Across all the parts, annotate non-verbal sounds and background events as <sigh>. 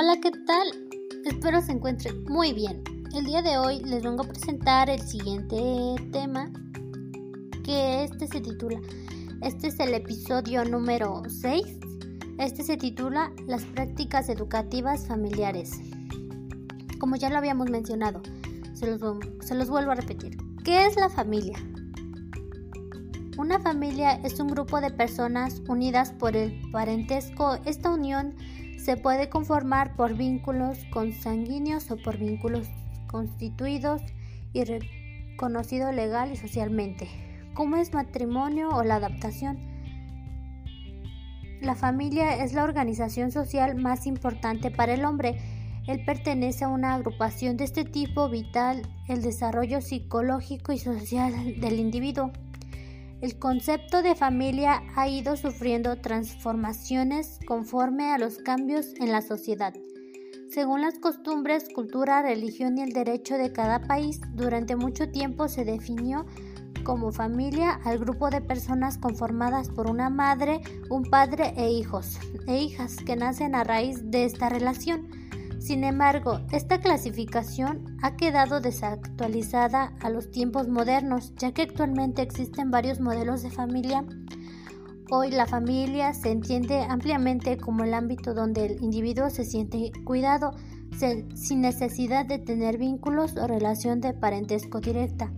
Hola, ¿qué tal? Espero se encuentren muy bien. El día de hoy les vengo a presentar el siguiente tema que este se titula, este es el episodio número 6, este se titula Las prácticas educativas familiares. Como ya lo habíamos mencionado, se los, se los vuelvo a repetir. ¿Qué es la familia? Una familia es un grupo de personas unidas por el parentesco. Esta unión se puede conformar por vínculos consanguíneos o por vínculos constituidos y reconocidos legal y socialmente, como es matrimonio o la adaptación. La familia es la organización social más importante para el hombre. Él pertenece a una agrupación de este tipo vital, el desarrollo psicológico y social del individuo. El concepto de familia ha ido sufriendo transformaciones conforme a los cambios en la sociedad. Según las costumbres, cultura, religión y el derecho de cada país, durante mucho tiempo se definió como familia al grupo de personas conformadas por una madre, un padre e hijos e hijas que nacen a raíz de esta relación. Sin embargo, esta clasificación ha quedado desactualizada a los tiempos modernos, ya que actualmente existen varios modelos de familia. Hoy la familia se entiende ampliamente como el ámbito donde el individuo se siente cuidado, sin necesidad de tener vínculos o relación de parentesco directa.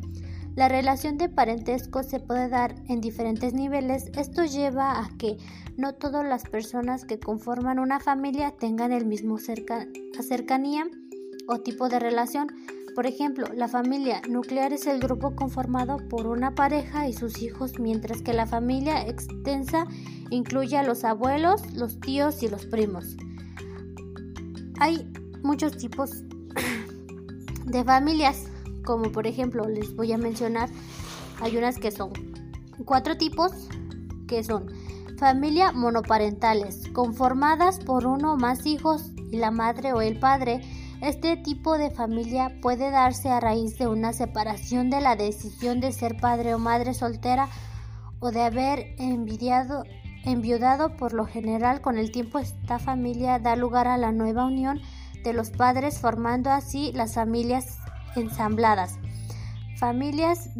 La relación de parentesco se puede dar en diferentes niveles. Esto lleva a que no todas las personas que conforman una familia tengan el mismo cercanía o tipo de relación. Por ejemplo, la familia nuclear es el grupo conformado por una pareja y sus hijos, mientras que la familia extensa incluye a los abuelos, los tíos y los primos. Hay muchos tipos de familias como por ejemplo les voy a mencionar, hay unas que son cuatro tipos, que son familia monoparentales, conformadas por uno o más hijos y la madre o el padre. Este tipo de familia puede darse a raíz de una separación de la decisión de ser padre o madre soltera o de haber envidiado, enviudado. Por lo general, con el tiempo esta familia da lugar a la nueva unión de los padres, formando así las familias ensambladas, familias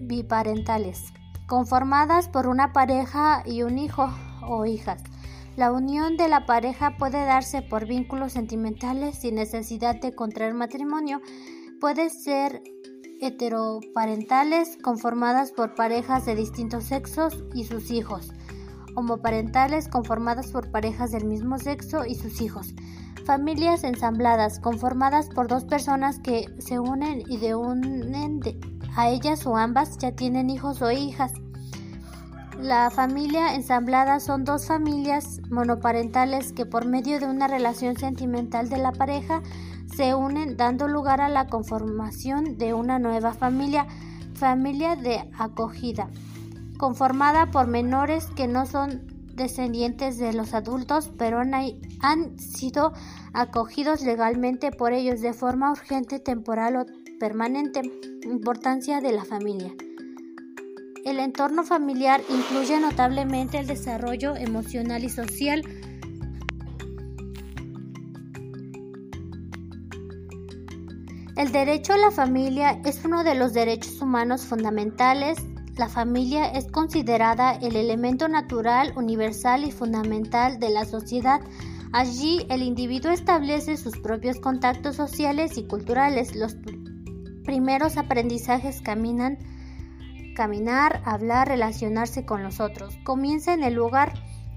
biparentales, conformadas por una pareja y un hijo o hijas. La unión de la pareja puede darse por vínculos sentimentales sin necesidad de contraer matrimonio. Puede ser heteroparentales conformadas por parejas de distintos sexos y sus hijos, homoparentales conformadas por parejas del mismo sexo y sus hijos, Familias ensambladas, conformadas por dos personas que se unen y de unen a ellas o ambas ya tienen hijos o hijas. La familia ensamblada son dos familias monoparentales que por medio de una relación sentimental de la pareja se unen dando lugar a la conformación de una nueva familia, familia de acogida, conformada por menores que no son descendientes de los adultos, pero han, sido acogidos legalmente por ellos de forma urgente, temporal o permanente. Importancia de la familia. El entorno familiar incluye notablemente el desarrollo emocional y social. El derecho a la familia es uno de los derechos humanos fundamentales la familia es considerada el elemento natural, universal y fundamental de la sociedad. Allí el individuo establece sus propios contactos sociales y culturales. Los primeros aprendizajes caminan, caminar, hablar, relacionarse con los otros. Comienza en el hogar.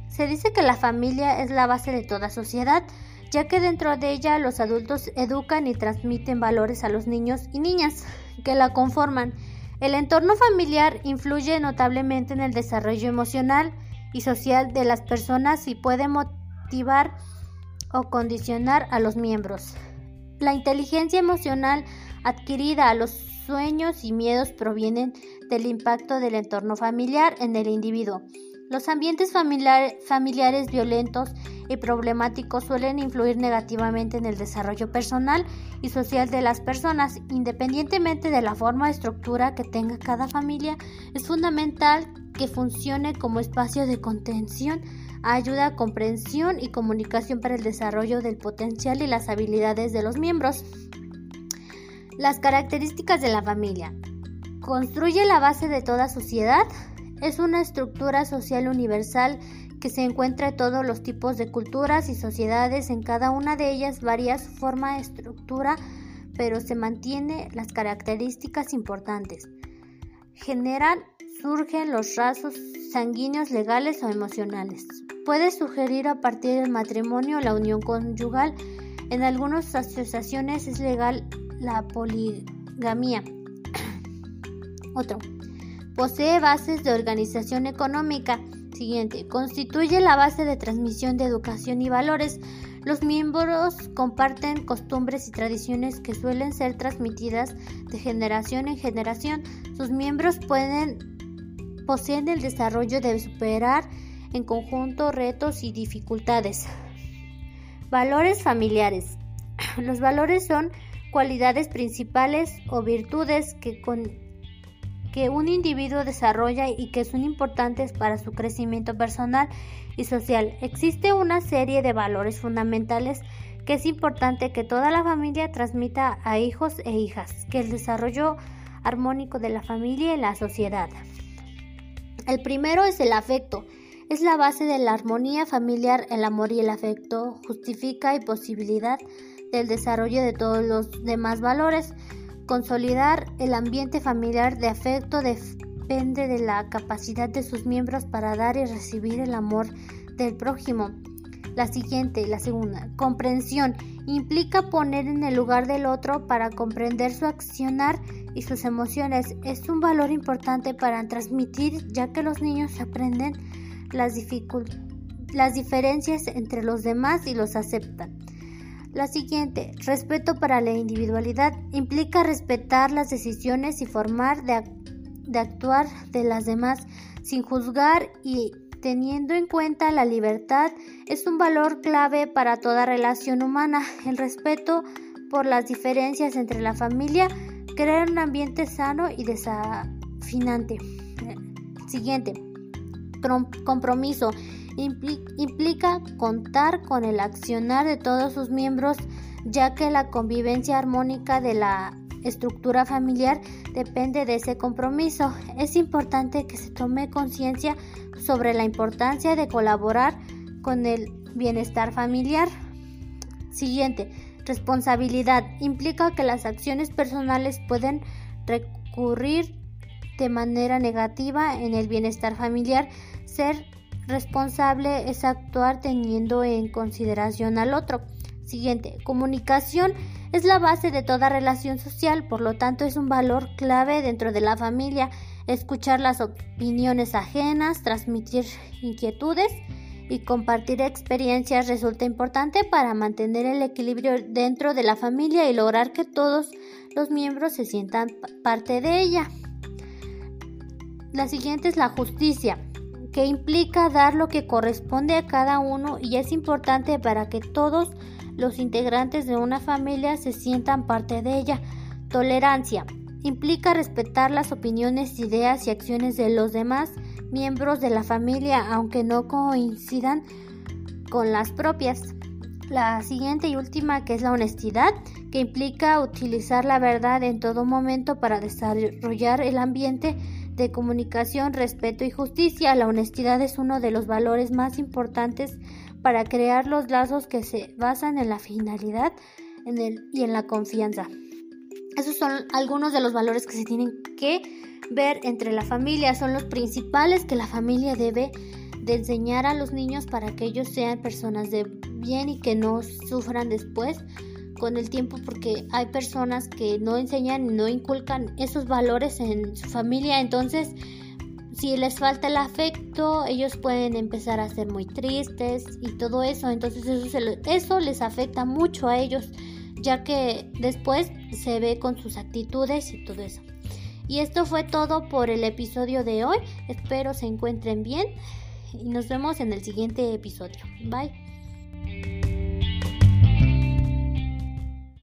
Se dice que la familia es la base de toda sociedad, ya que dentro de ella los adultos educan y transmiten valores a los niños y niñas que la conforman. El entorno familiar influye notablemente en el desarrollo emocional y social de las personas y puede motivar o condicionar a los miembros. La inteligencia emocional adquirida a los sueños y miedos provienen del impacto del entorno familiar en el individuo. Los ambientes familiares violentos y problemáticos suelen influir negativamente en el desarrollo personal y social de las personas. Independientemente de la forma o estructura que tenga cada familia, es fundamental que funcione como espacio de contención, ayuda comprensión y comunicación para el desarrollo del potencial y las habilidades de los miembros. Las características de la familia. Construye la base de toda sociedad. Es una estructura social universal que se encuentra en todos los tipos de culturas y sociedades. En cada una de ellas varía su forma, estructura, pero se mantiene las características importantes. Generan, surgen los rasos sanguíneos legales o emocionales. Puede sugerir a partir del matrimonio la unión conyugal. En algunas asociaciones es legal la poligamia. <coughs> Otro. Posee bases de organización económica. Siguiente. Constituye la base de transmisión de educación y valores. Los miembros comparten costumbres y tradiciones que suelen ser transmitidas de generación en generación. Sus miembros pueden poseen el desarrollo de superar en conjunto retos y dificultades. Valores familiares. <clears throat> Los valores son cualidades principales o virtudes que, que un individuo desarrolla y que son importantes para su crecimiento personal y social. Existe una serie de valores fundamentales que es importante que toda la familia transmita a hijos e hijas, que el desarrollo armónico de la familia y la sociedad. El primero es el afecto. Es la base de la armonía familiar, el amor y el afecto justifica y posibilidad del desarrollo de todos los demás valores. Consolidar el ambiente familiar de afecto depende de la capacidad de sus miembros para dar y recibir el amor del prójimo. La siguiente, la segunda, comprensión, implica poner en el lugar del otro para comprender su accionar y sus emociones. Es un valor importante para transmitir ya que los niños aprenden las, las diferencias entre los demás y los aceptan. La siguiente, respeto para la individualidad, implica respetar las decisiones y formar de, actuar de las demás sin juzgar y teniendo en cuenta la libertad es un valor clave para toda relación humana. El respeto por las diferencias entre la familia crea un ambiente sano y desafinante. Siguiente, compromiso implica contar con el accionar de todos sus miembros, ya que la convivencia armónica de la estructura familiar depende de ese compromiso. Es importante que se tome conciencia sobre la importancia de colaborar con el bienestar familiar. Siguiente, responsabilidad. Implica que las acciones personales pueden recurrir de manera negativa en el bienestar familiar. Ser responsable es actuar teniendo en consideración al otro. Siguiente, comunicación es la base de toda relación social, por lo tanto es un valor clave dentro de la familia. Escuchar las opiniones ajenas, transmitir inquietudes y compartir experiencias resulta importante para mantener el equilibrio dentro de la familia y lograr que todos los miembros se sientan parte de ella. La siguiente es la justicia que implica dar lo que corresponde a cada uno y es importante para que todos los integrantes de una familia se sientan parte de ella. Tolerancia implica respetar las opiniones, ideas y acciones de los demás miembros de la familia, aunque no coincidan con las propias. La siguiente y última, que es la honestidad, que implica utilizar la verdad en todo momento para desarrollar el ambiente de comunicación, respeto y justicia. La honestidad es uno de los valores más importantes para crear los lazos que se basan en la finalidad en el, y en la confianza. Esos son algunos de los valores que se tienen que ver entre la familia. Son los principales que la familia debe de enseñar a los niños para que ellos sean personas de bien y que no sufran después con el tiempo porque hay personas que no enseñan y no inculcan esos valores en su familia, entonces si les falta el afecto, ellos pueden empezar a ser muy tristes y todo eso, entonces eso, eso les afecta mucho a ellos, ya que después se ve con sus actitudes y todo eso. Y esto fue todo por el episodio de hoy, espero se encuentren bien y nos vemos en el siguiente episodio. Bye.